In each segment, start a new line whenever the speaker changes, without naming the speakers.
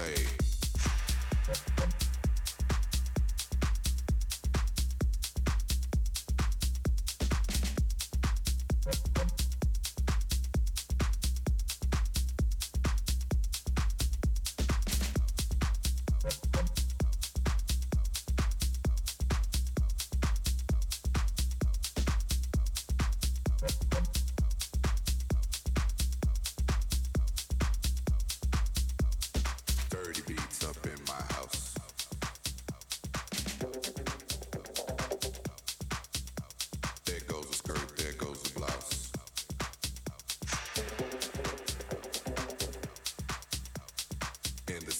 play.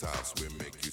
styles will make you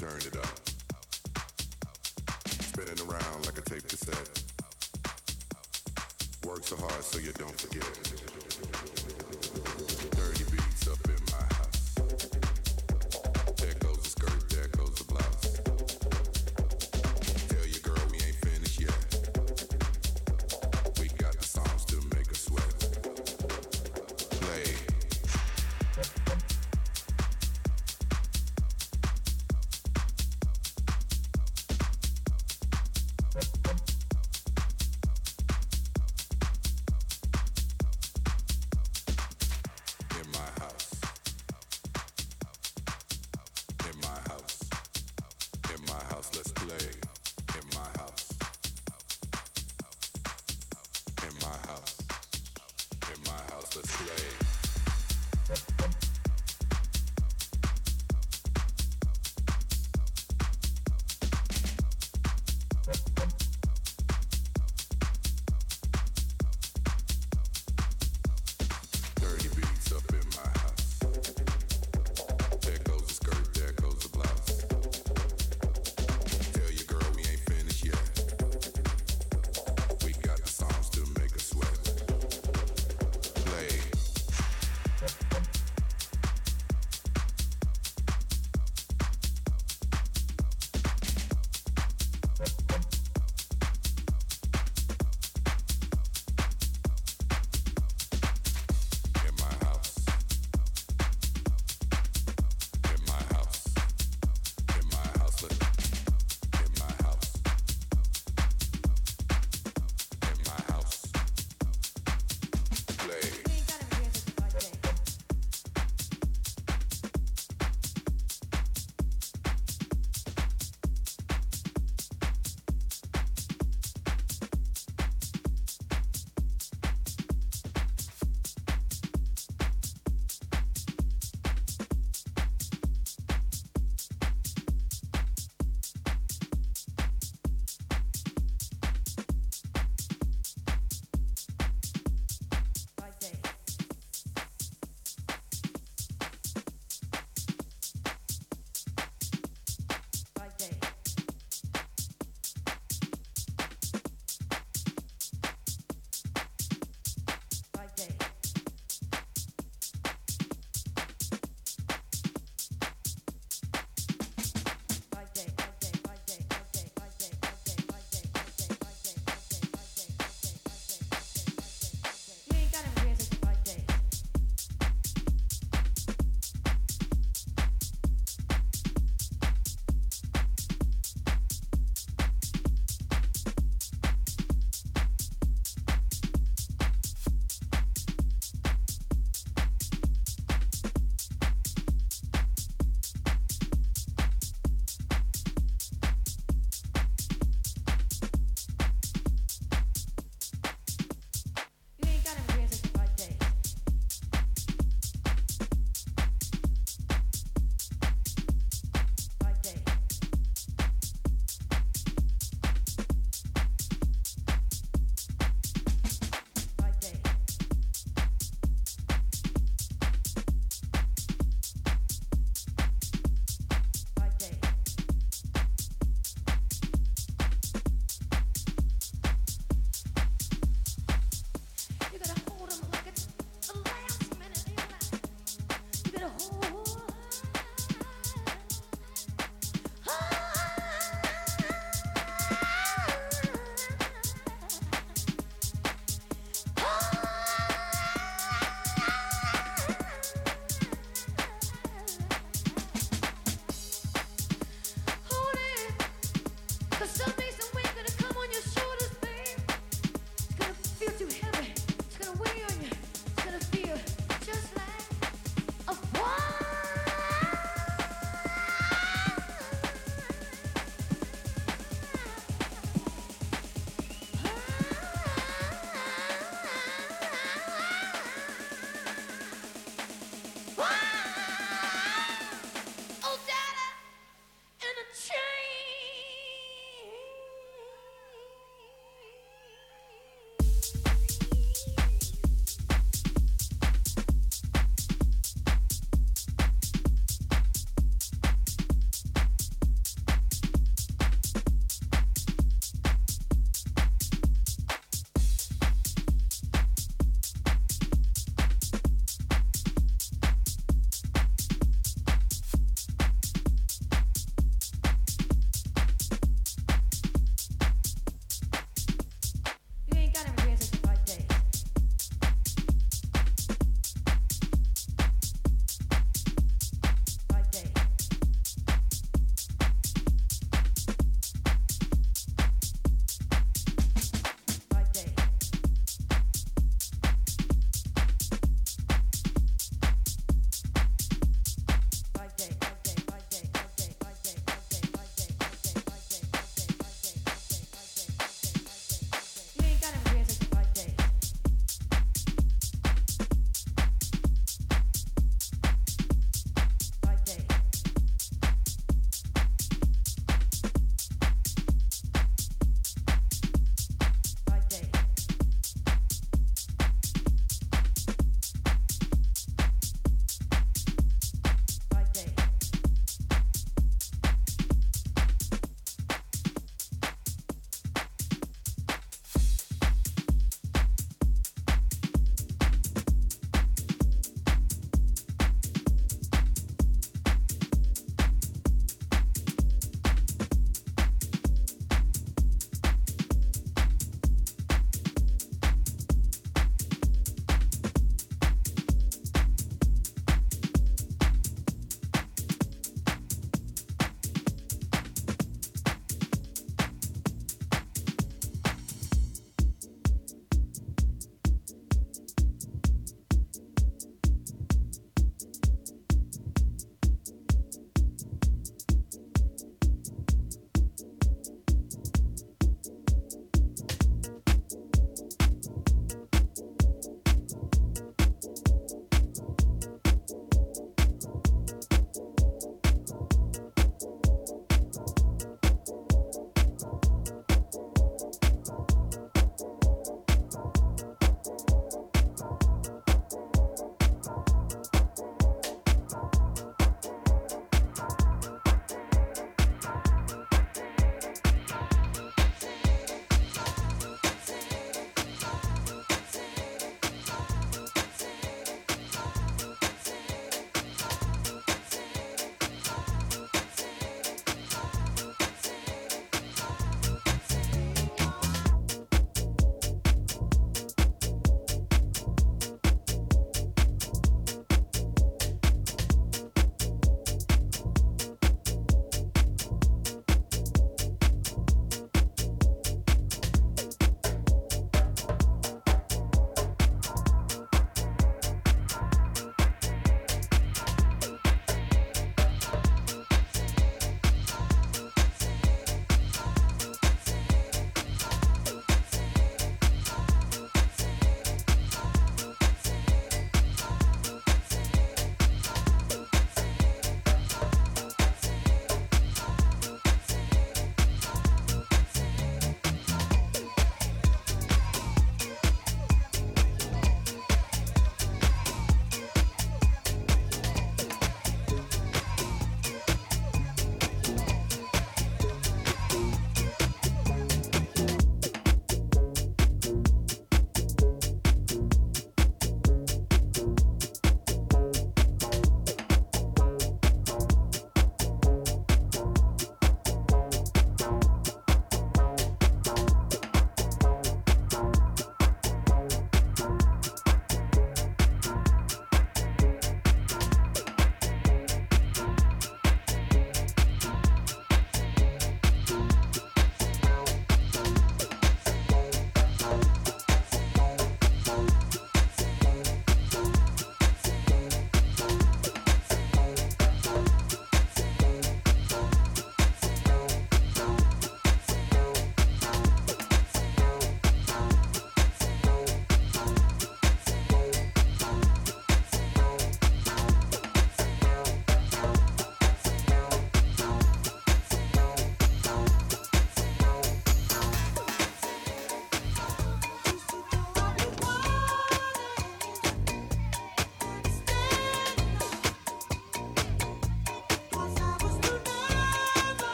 turn it up. Spinning around like a tape cassette. Work so hard so you don't forget.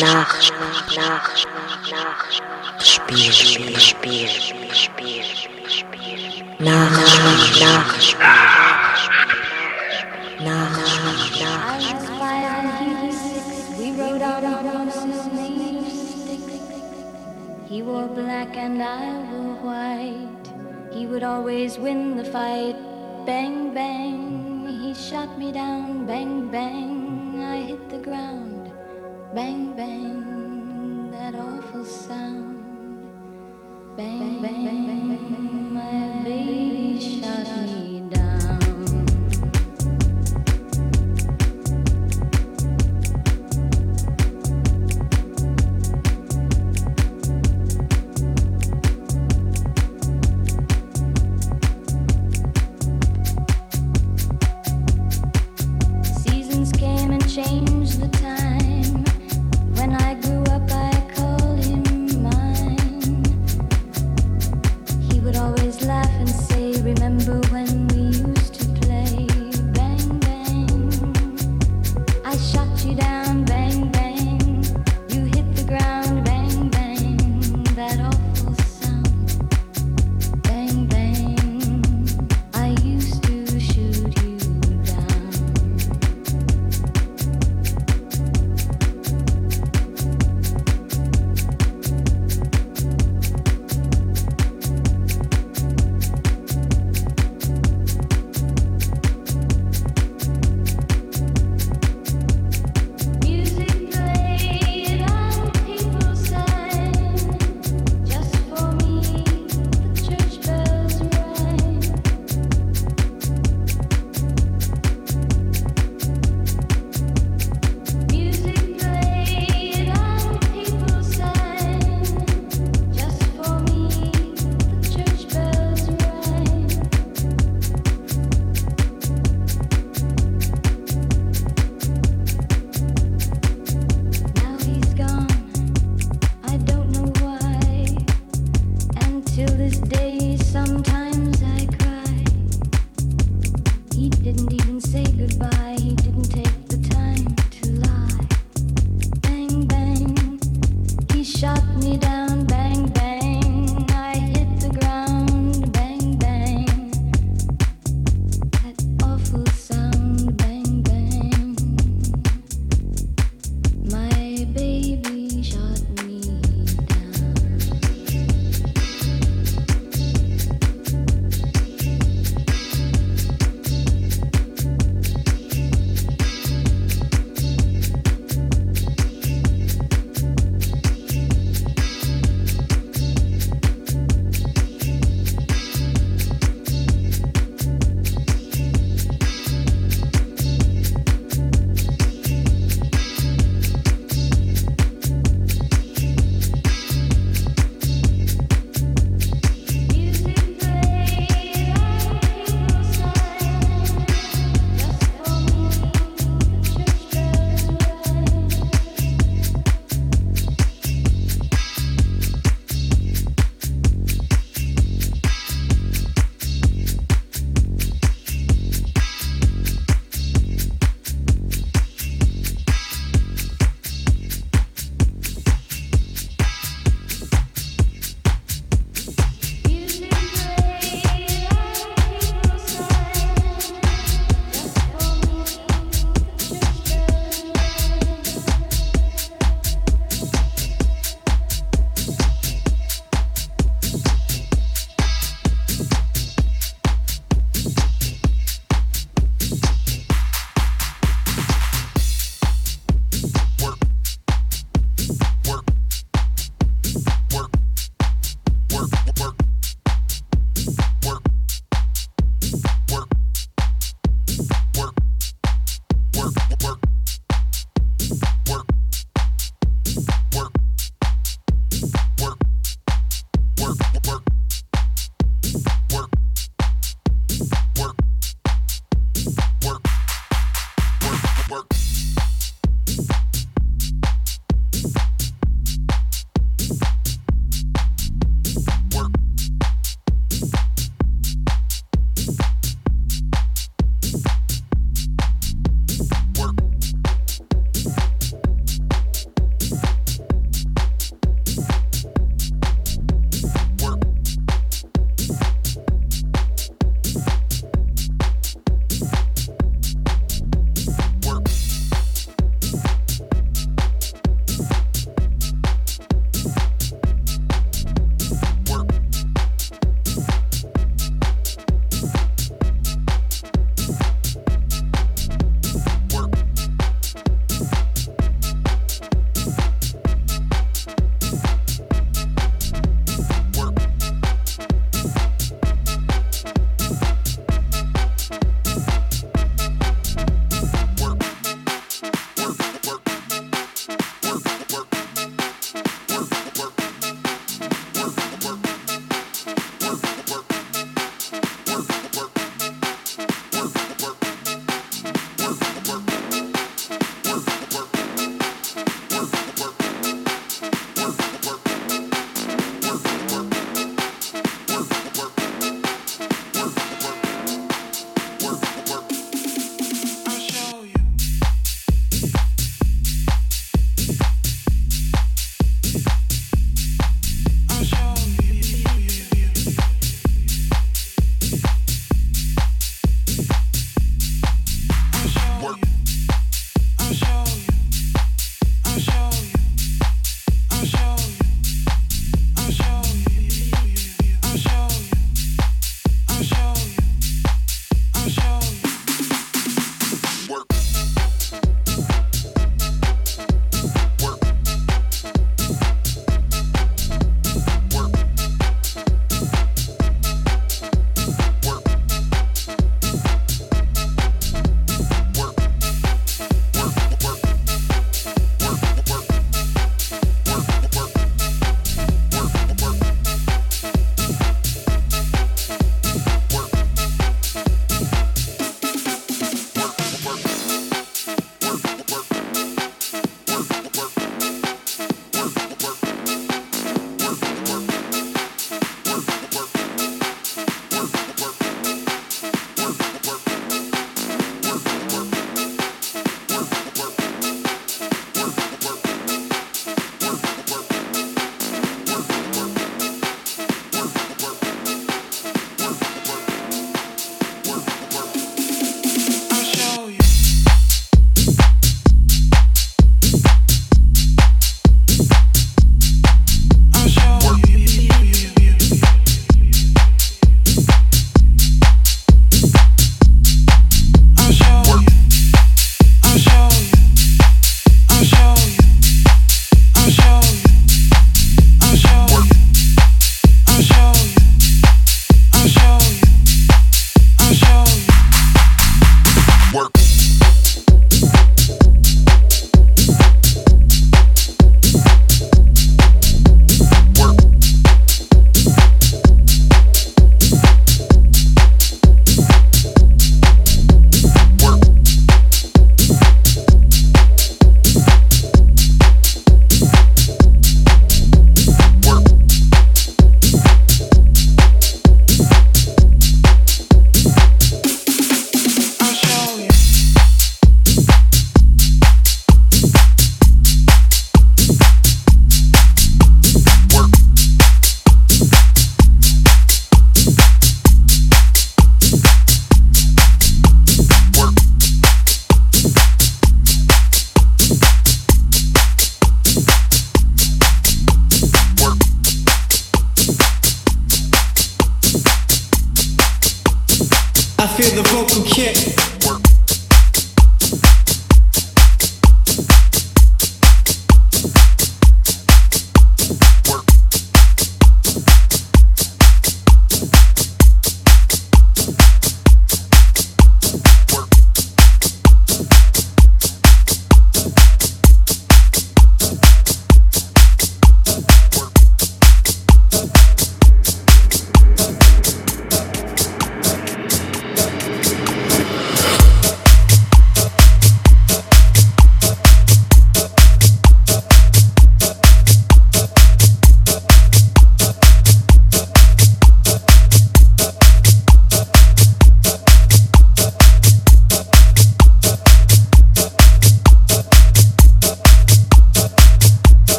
那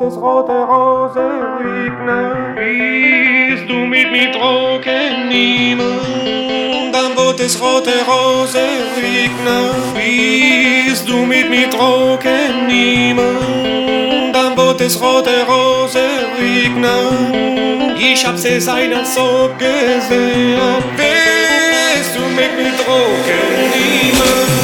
wird es rote Rose regnen. Willst du mit mir trocken nehmen? Dann wird es rote Rose regnen. Willst du mit mir trocken nehmen? Dann wird es rote Rose regnen. Ich hab sie seiner so gesehen. Willst du mit mir trocken nehmen?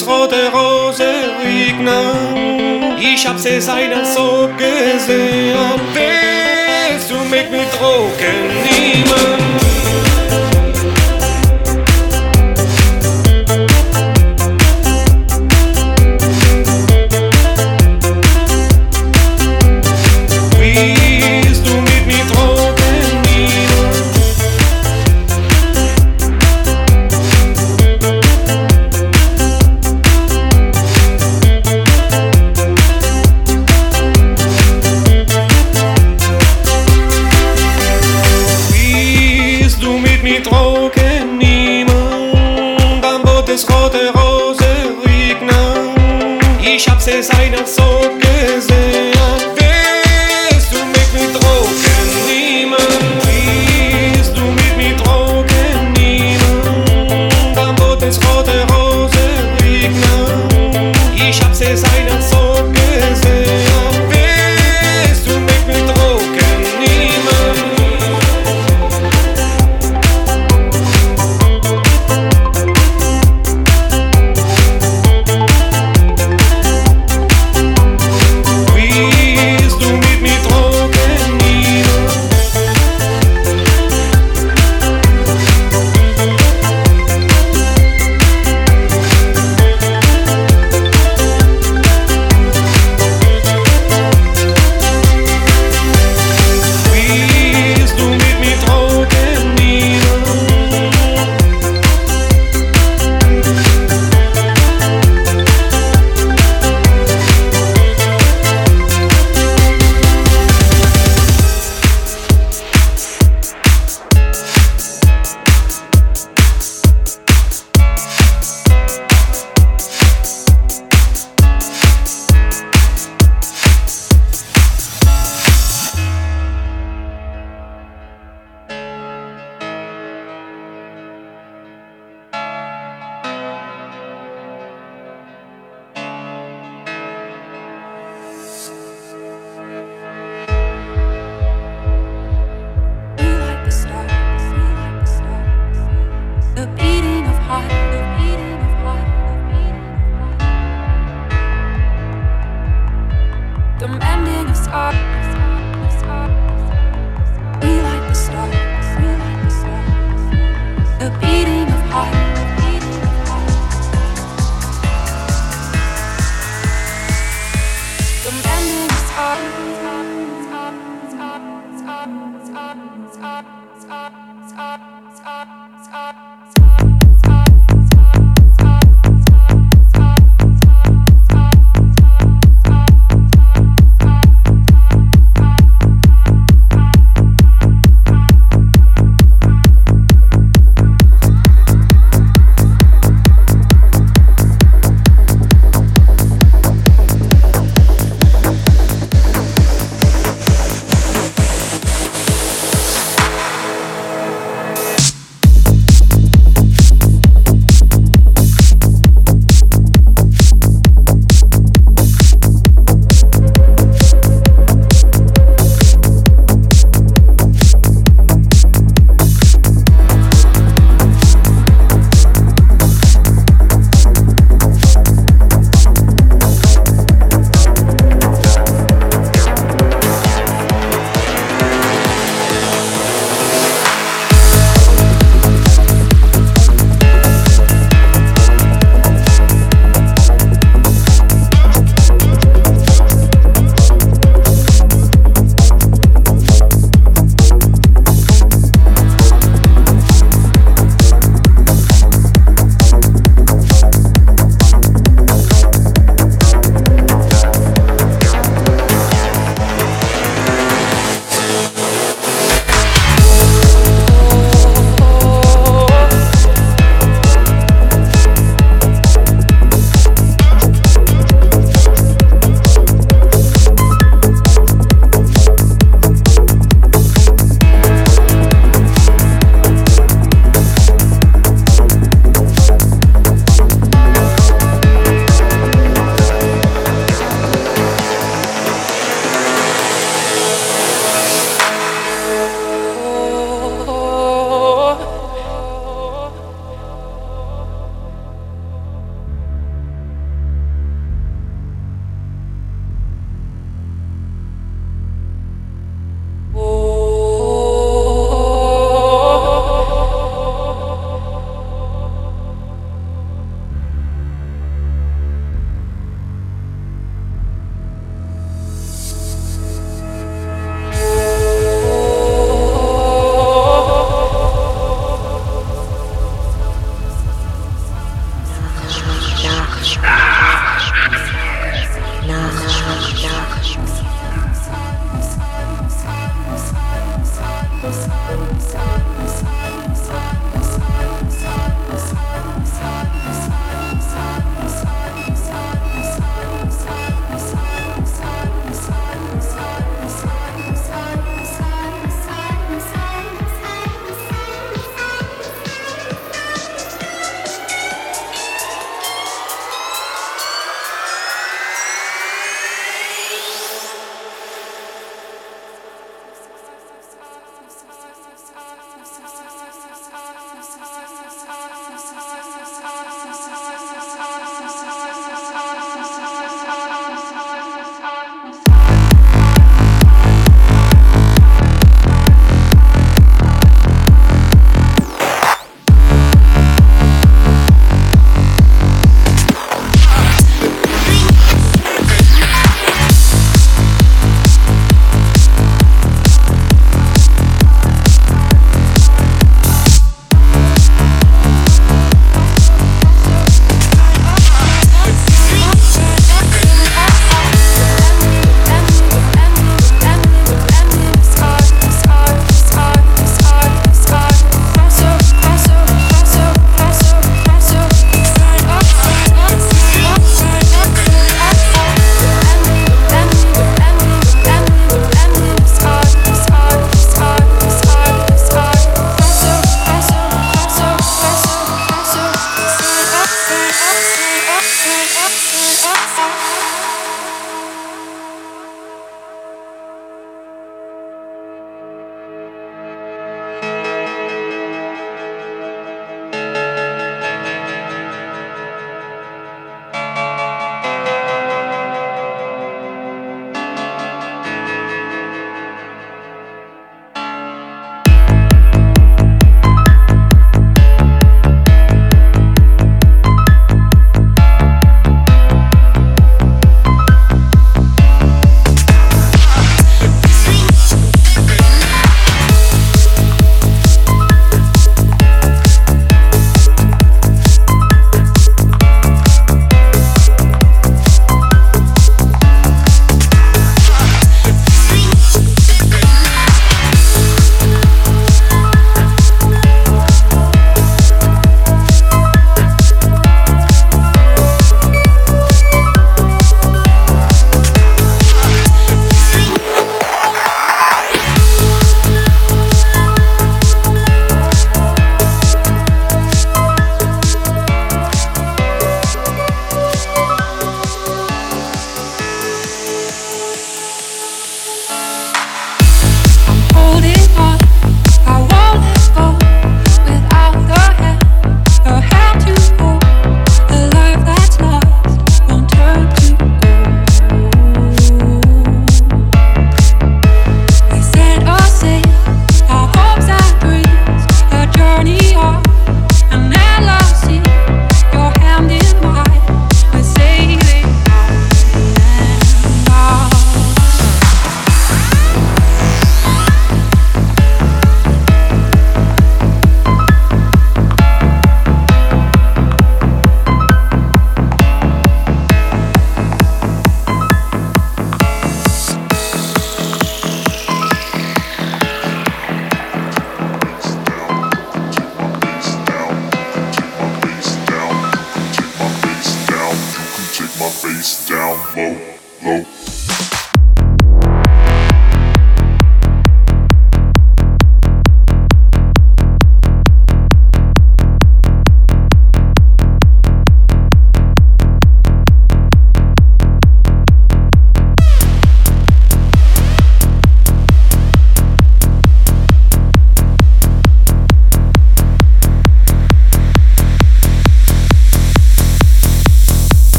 Es rote Rose regnen. Ich hab sie seiner so gesehen. Willst du mit mir trocken nehmen?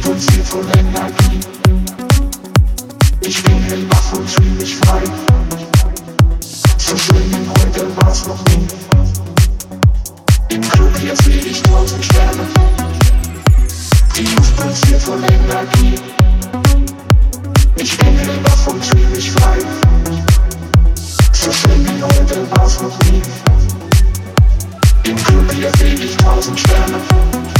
pulsiert voll Ich bin hellwach und frei. So
schön wie heute war's noch nie. Im
Club jetzt seh tausend Sterne. Die Luft pulsiert voll Energie. Ich bin hellwach und frei. So schön wie heute war's noch nie. Im Club jetzt seh tausend Sterne.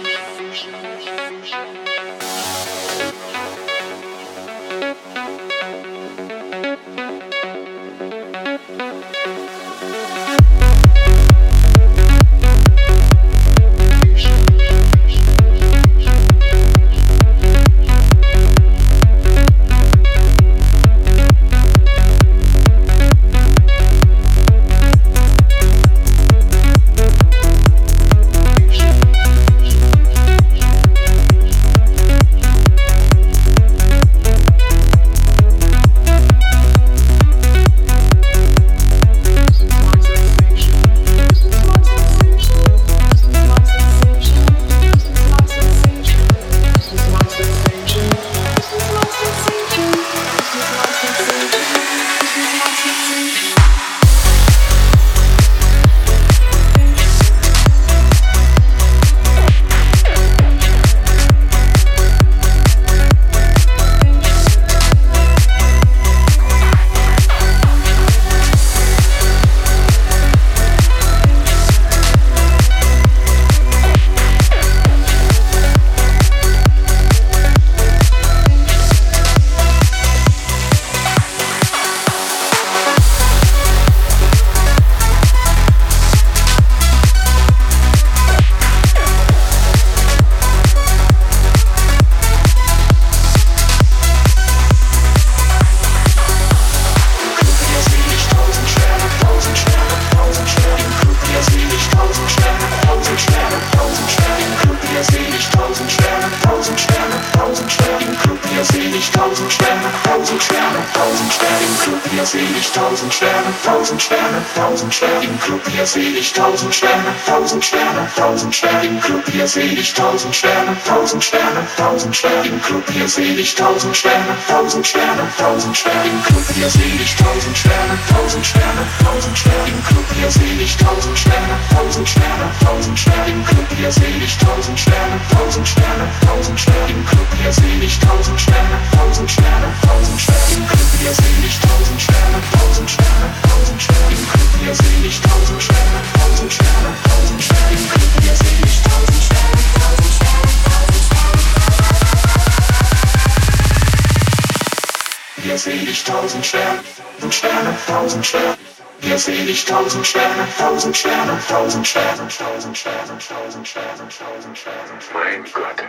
tausend Sterne, Club hier seh ich tausend Sterne, tausend Sterne, tausend Sterne, Club hier seh ich tausend Sterne, tausend Sterne, tausend Sterne, Club hier seh ich tausend Sterne, tausend Sterne, tausend Sterne, Club hier seh ich tausend Sterne, tausend Sterne, tausend Sterne, Club hier seh ich tausend Sterne, tausend Sterne, tausend Sterne, Club hier seh ich tausend Sterne, tausend Sterne, tausend Sterne, Club hier seh ich tausend Sterne, tausend Sterne, tausend Sterne, Club hier seh ich tausend Sterne, Hier seh ich tausend Sterne, tausend Sterne, tausend Sterne. Hier seh ich tausend Sterne, tausend Sterne, tausend Sterne, tausend Sterne, tausend Sterne, tausend Sterne.
Mein Gott,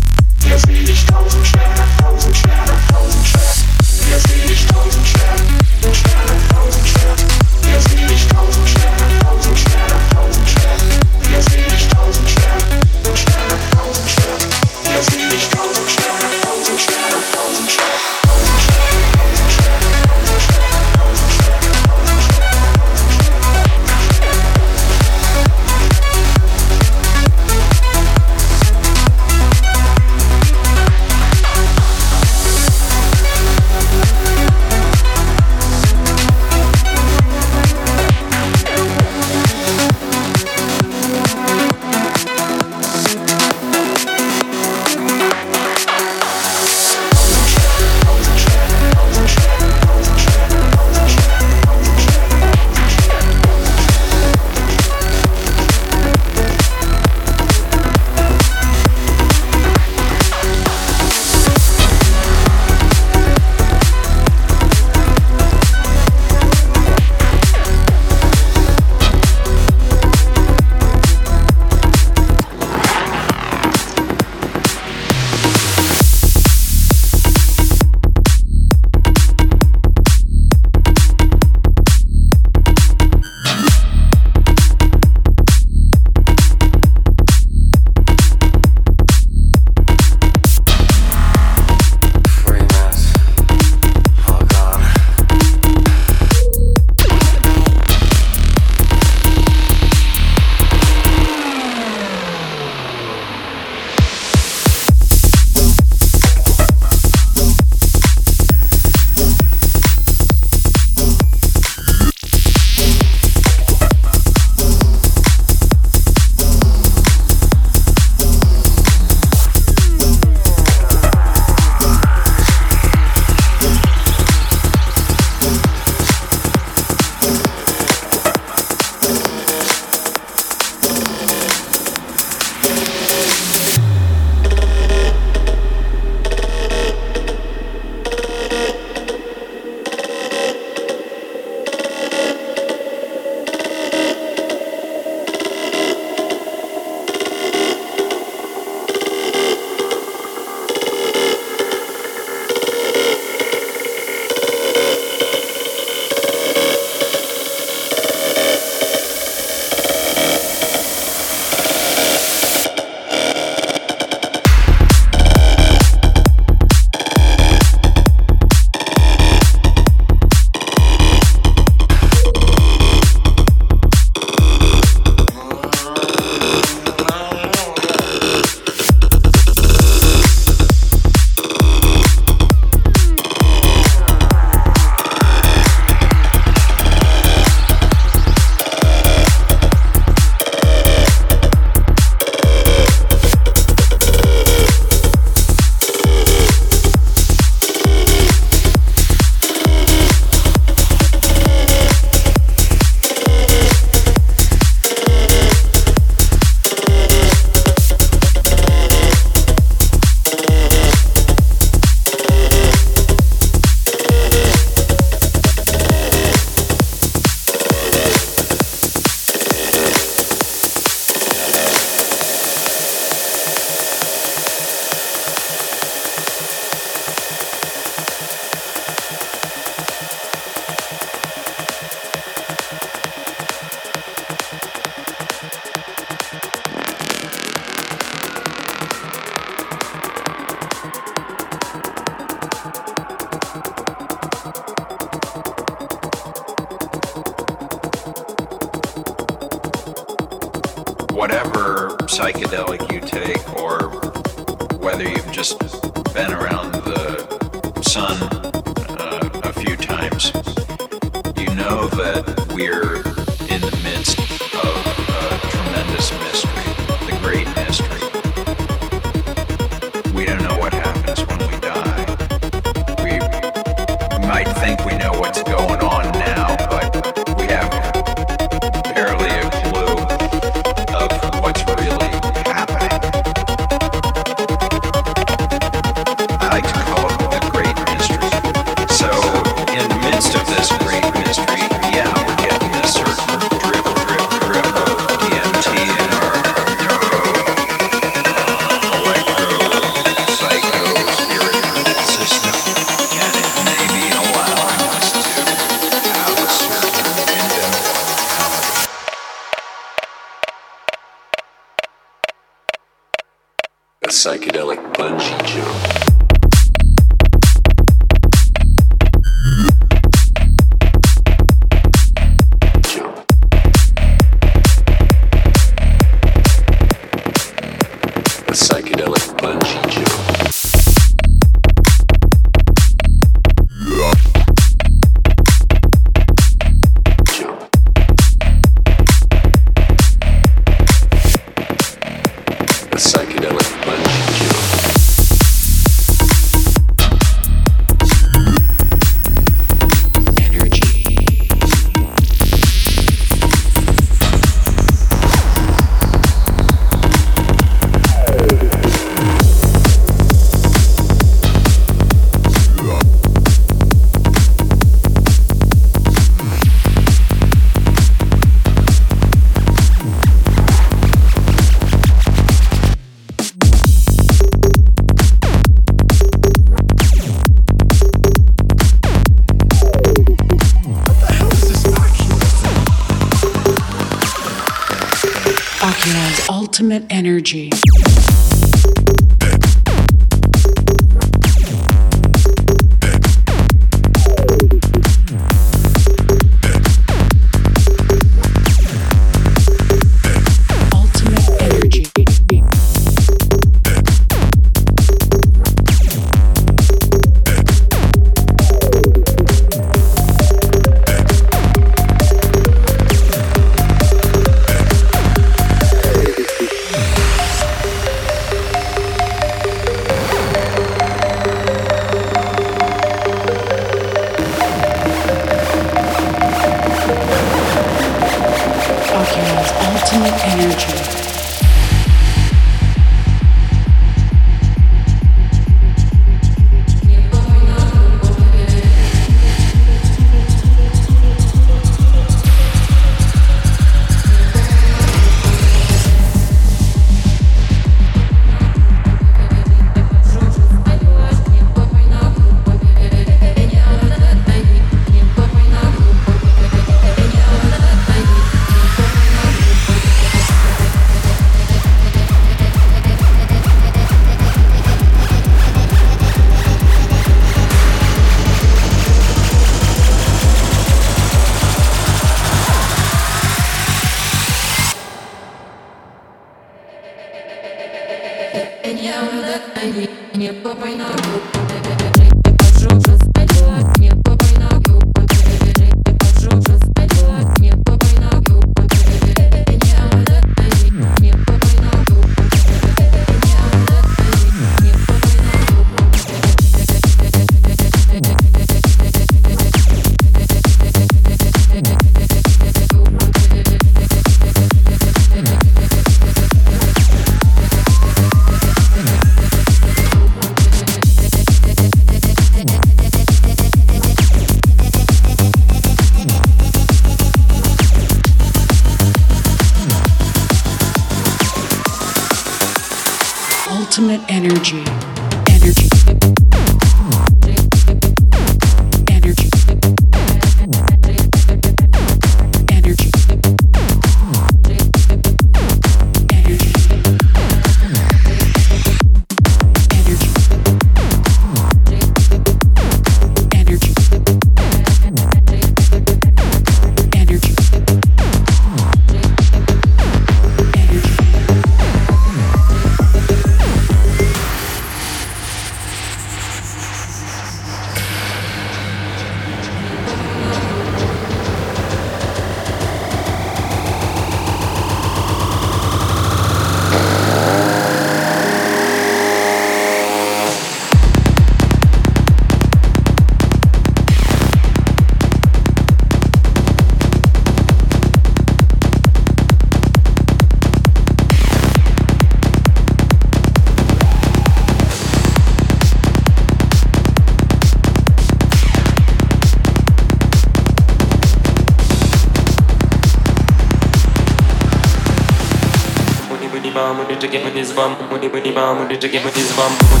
Omani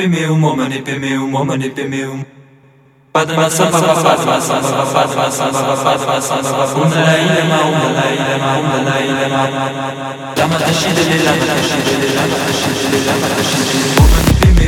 pemeum, omani pemeum, omani pemeum. Padma samba samba padma samba va padma samba va um la ilma um la ilma um la ilma lama tashidele lama tashidele lama tashidele lama tashidele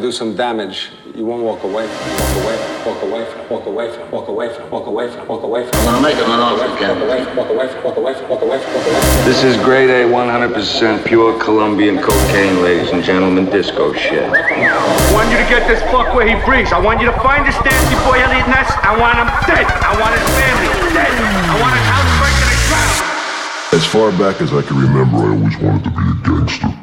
do some damage, you won't walk away from walk away walk away from walk away from walk away from walk away from walk away from
I'm gonna make him an offer,
walk away from walk away from walk away from walk away from walk away from
This is grade A, 100% pure Colombian cocaine, ladies and gentlemen, disco shit.
I want you to get this fuck where he breathes. I want you to find this Nancy boy Eliot Ness. I want him dead. I want his family dead. I want his house burnt to the ground.
As far back as I can remember, I always wanted to be a gangster.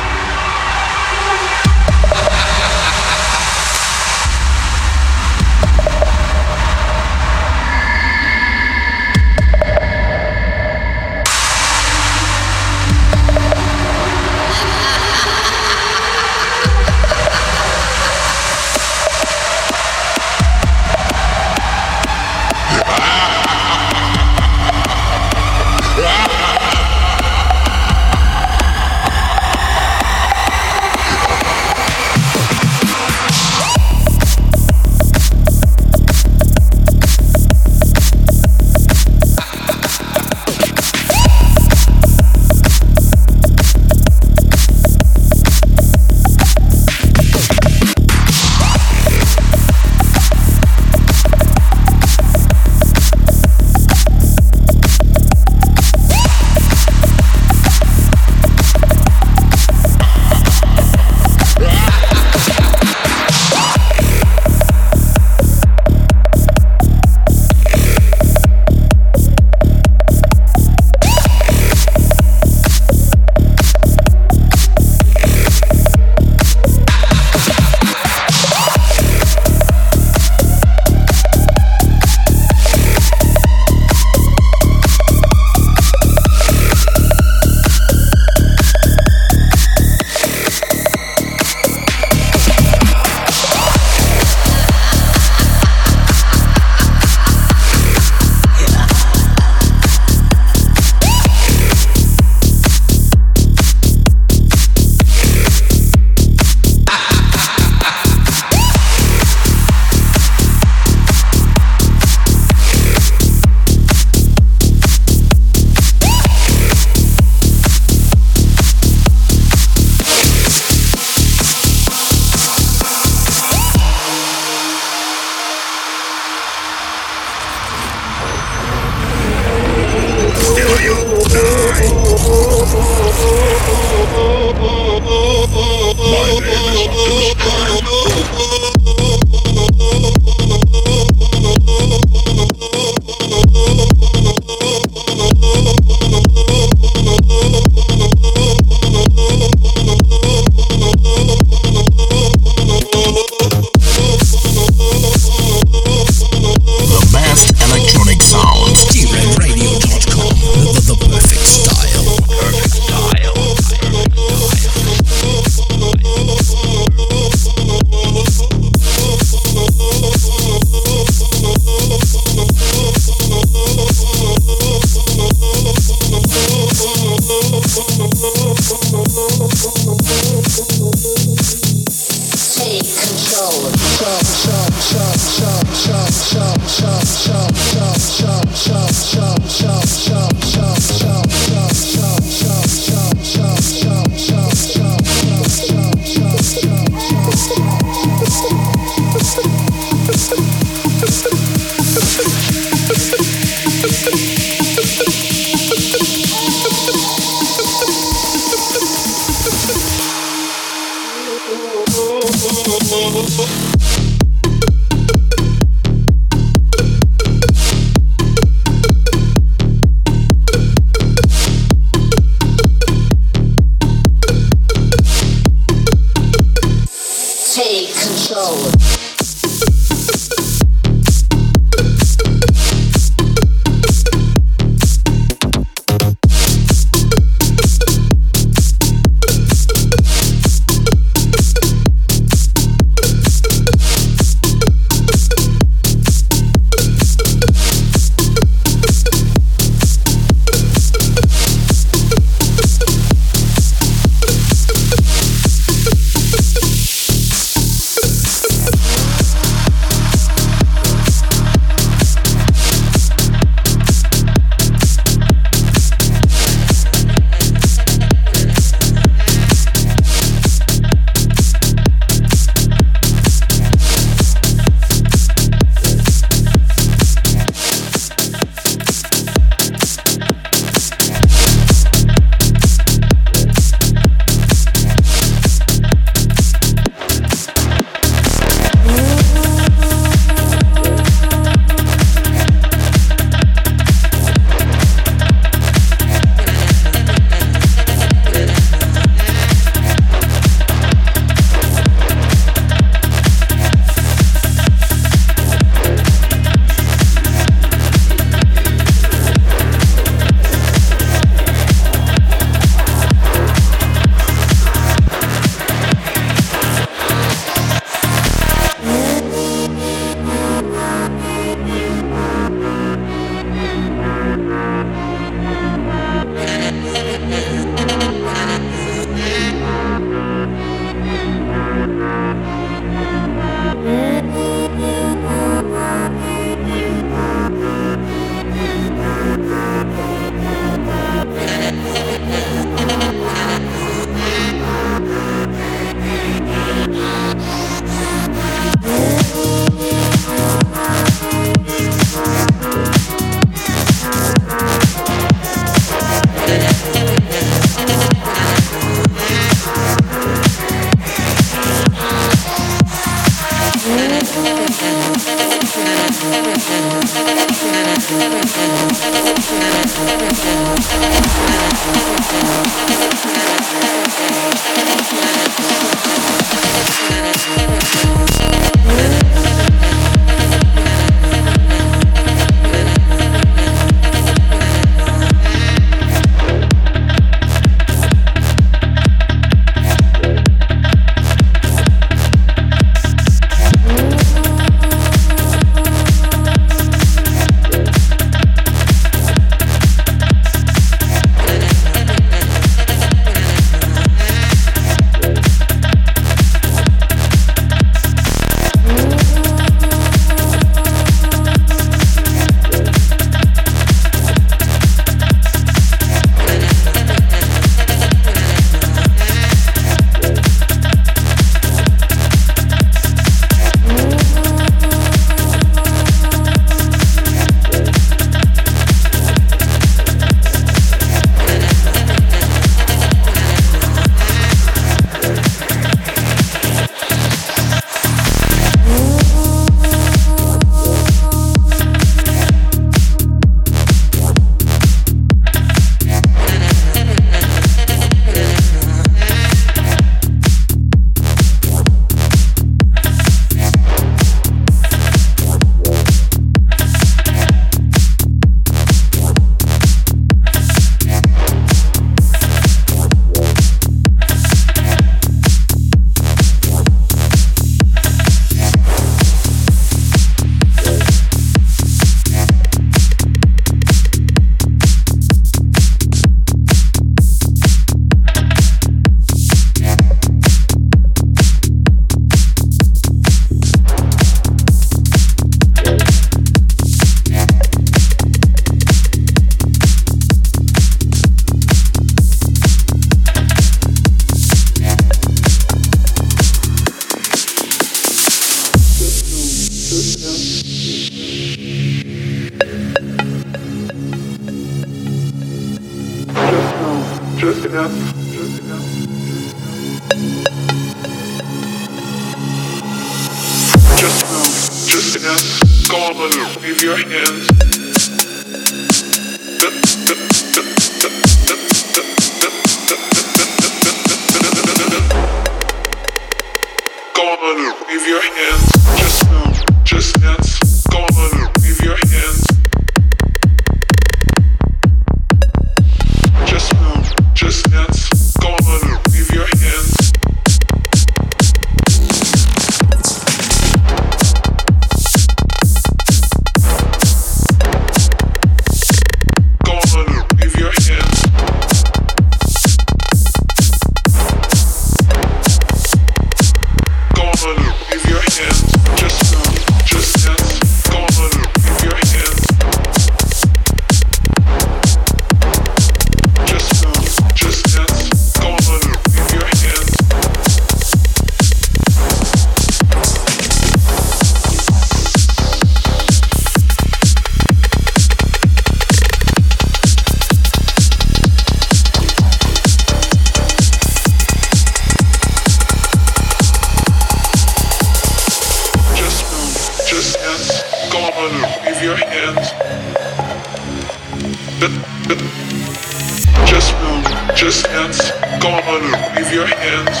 Just move, just dance. Go on, and wave your hands.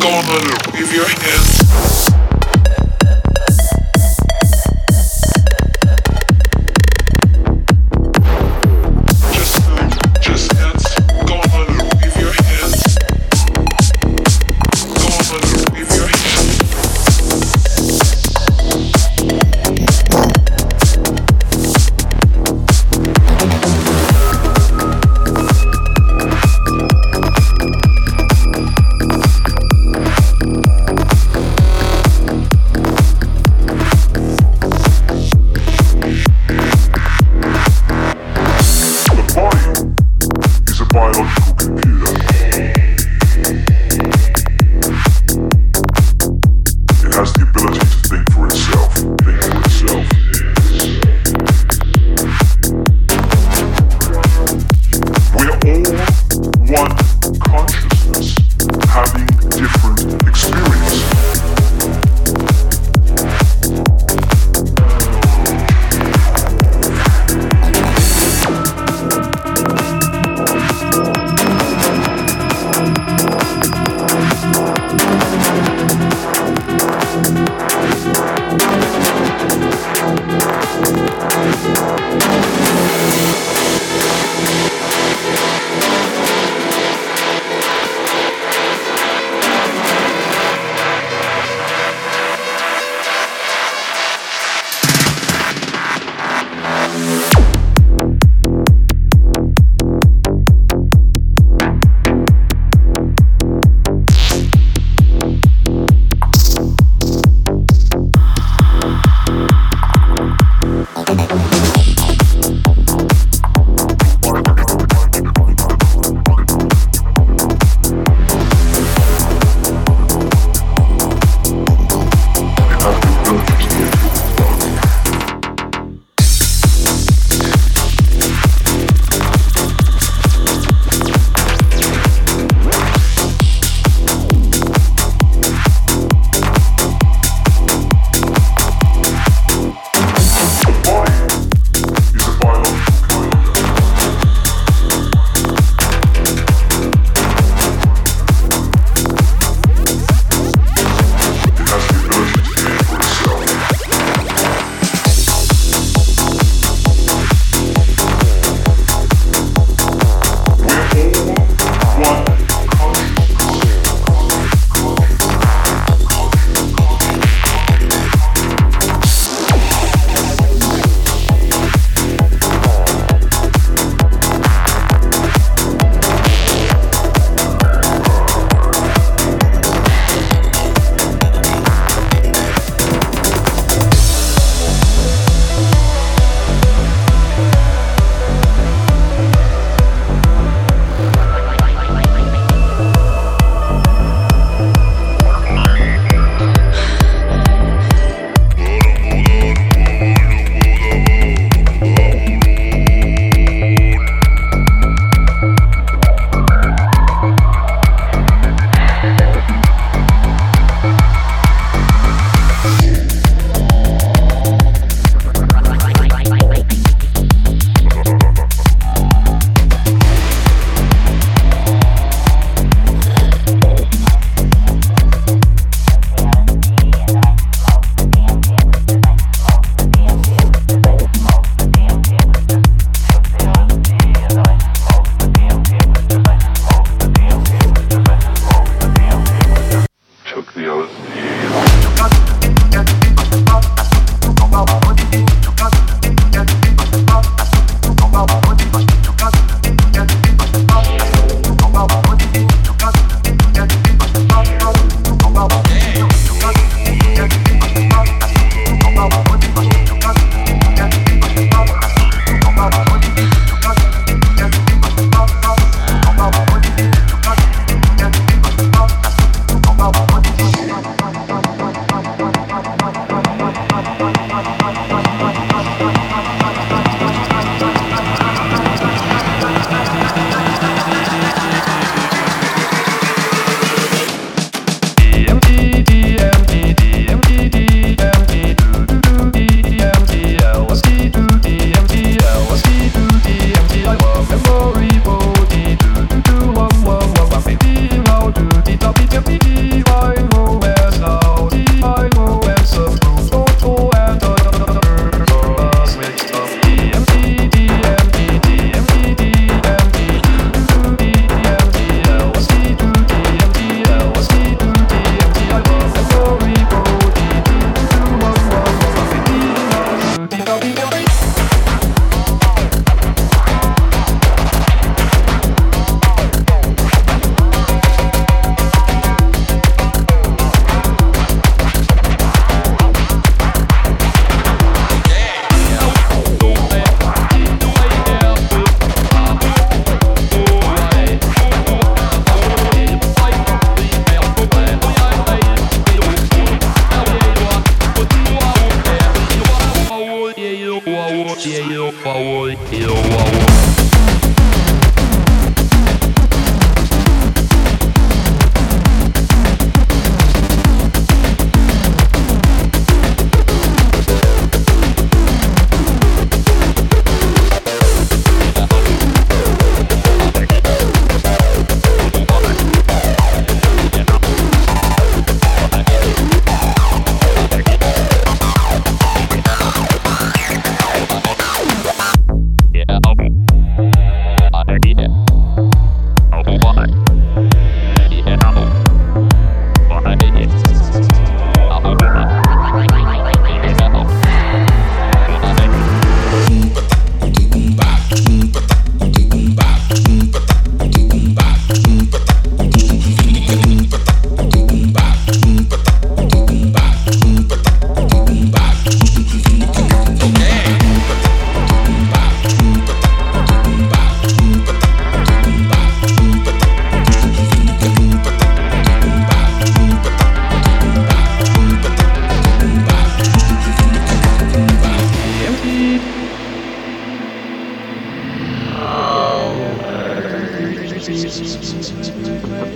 Go on, and wave your hands.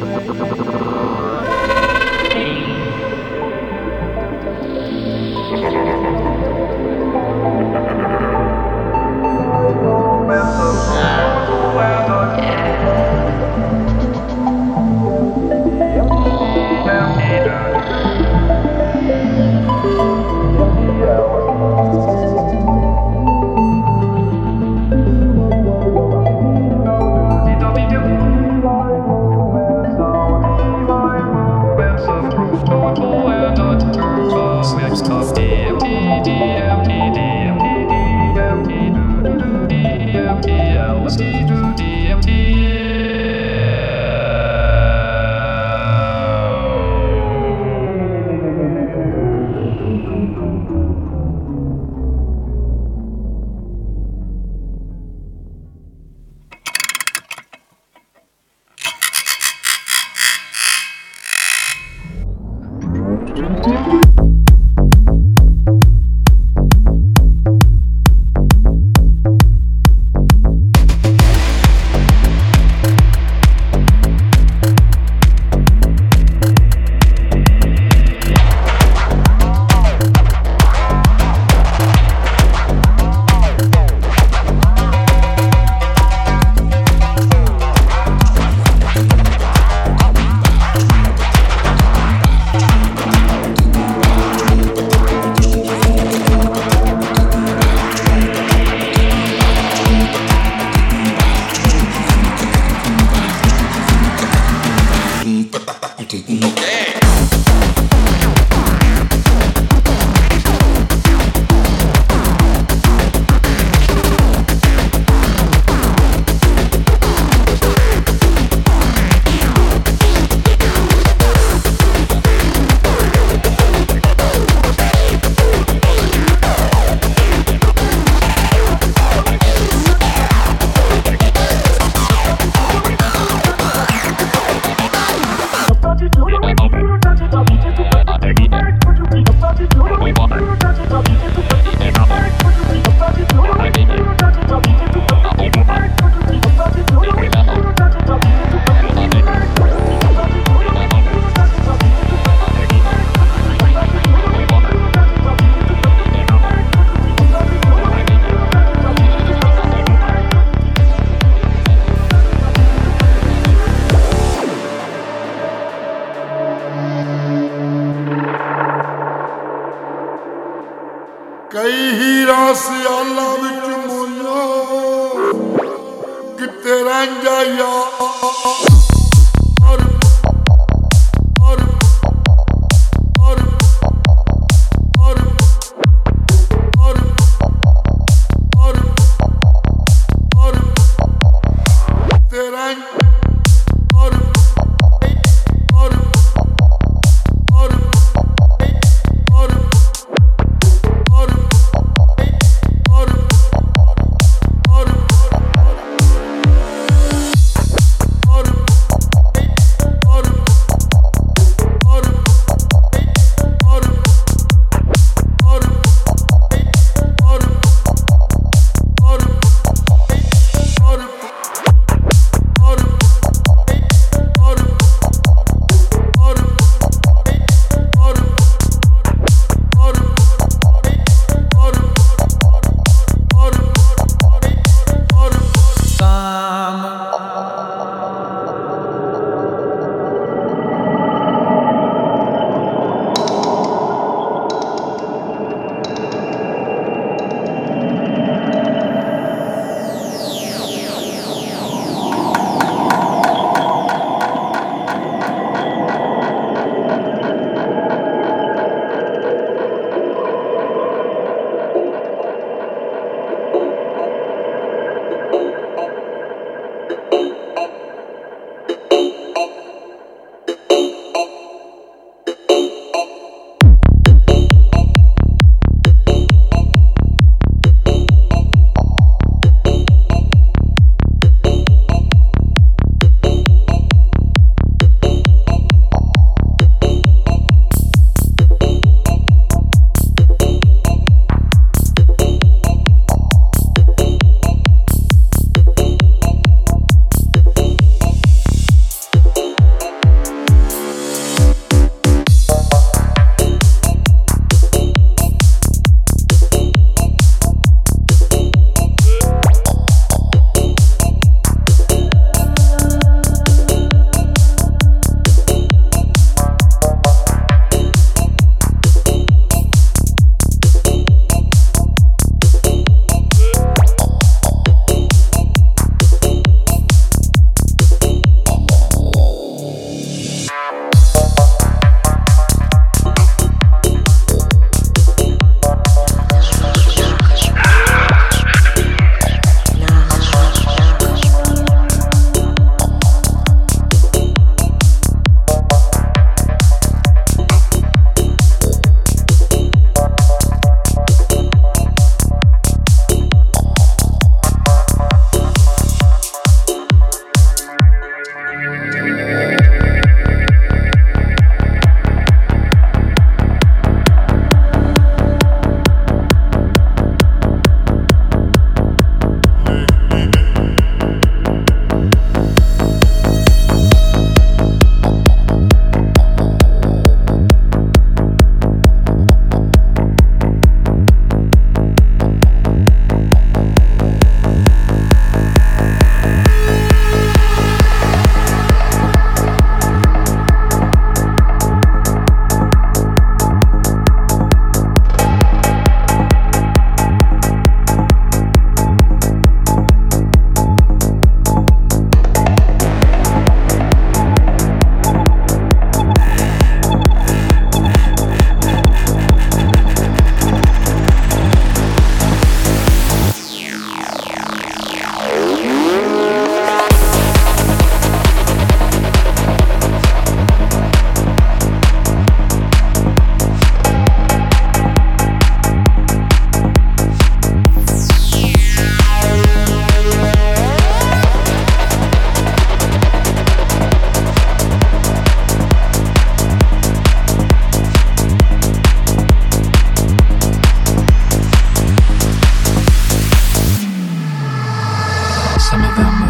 ਕਈ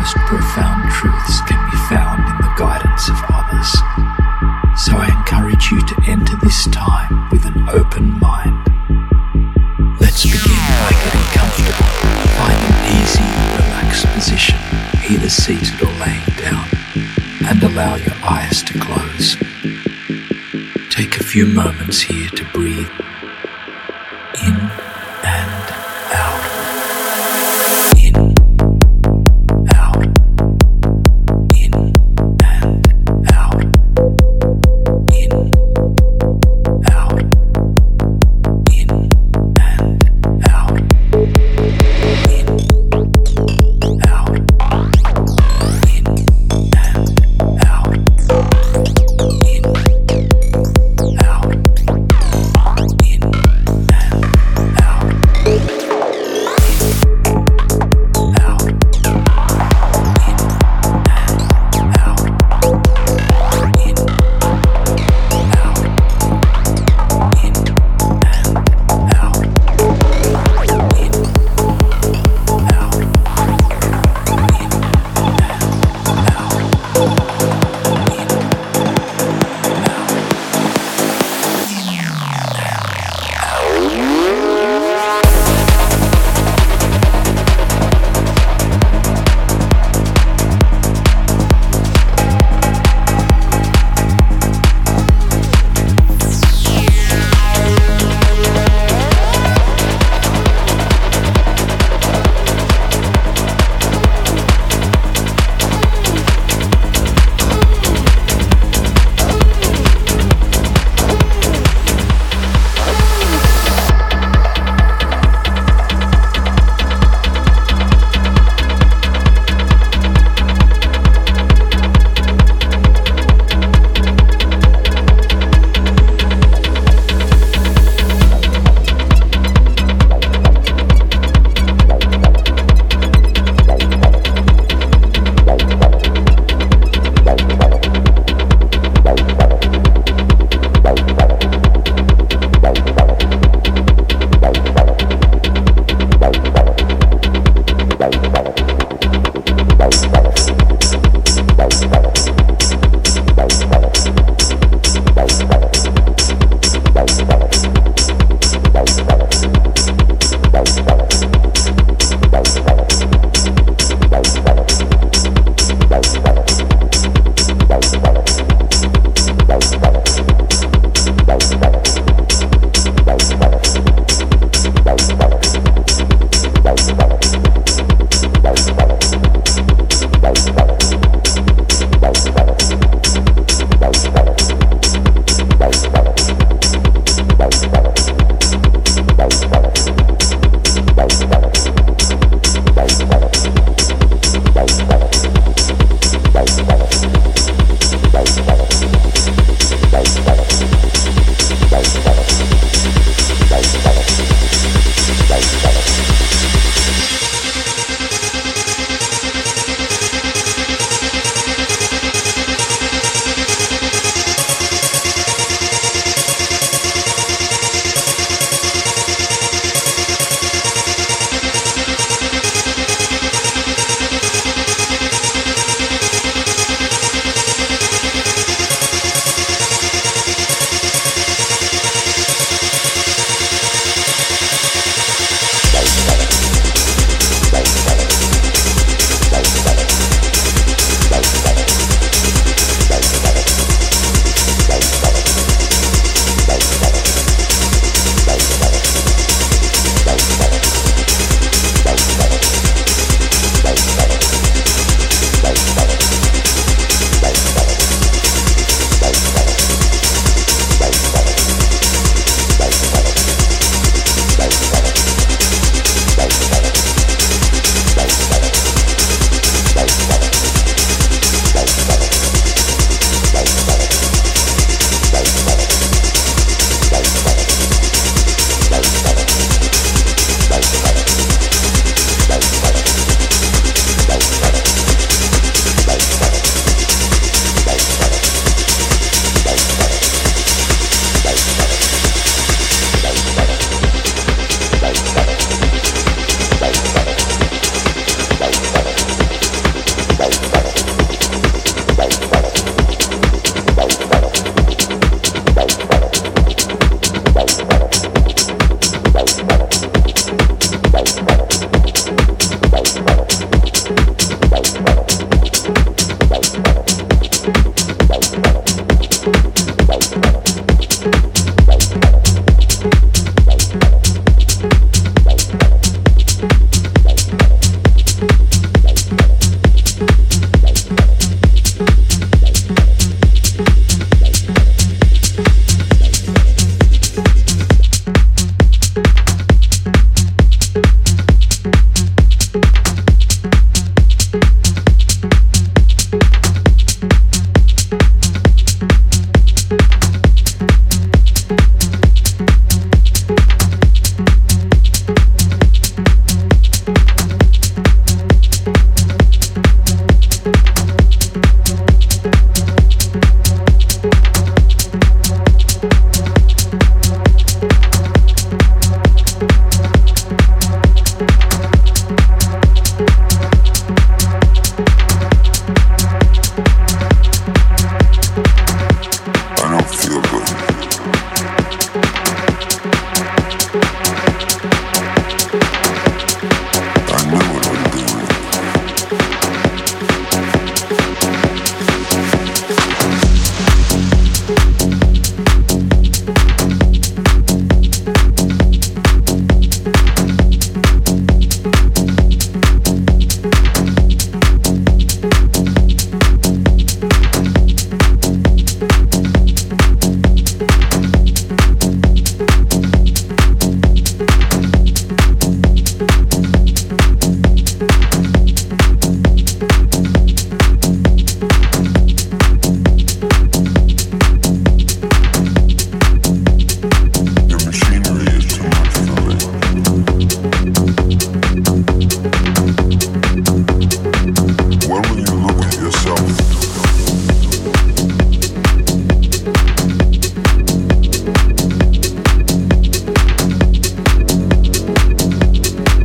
most profound truths can be found in the guidance of others. So I encourage you to enter this time with an open mind. Let's begin by getting comfortable. Find an easy, relaxed position, either seated or laying down, and allow your eyes to close. Take a few moments here to breathe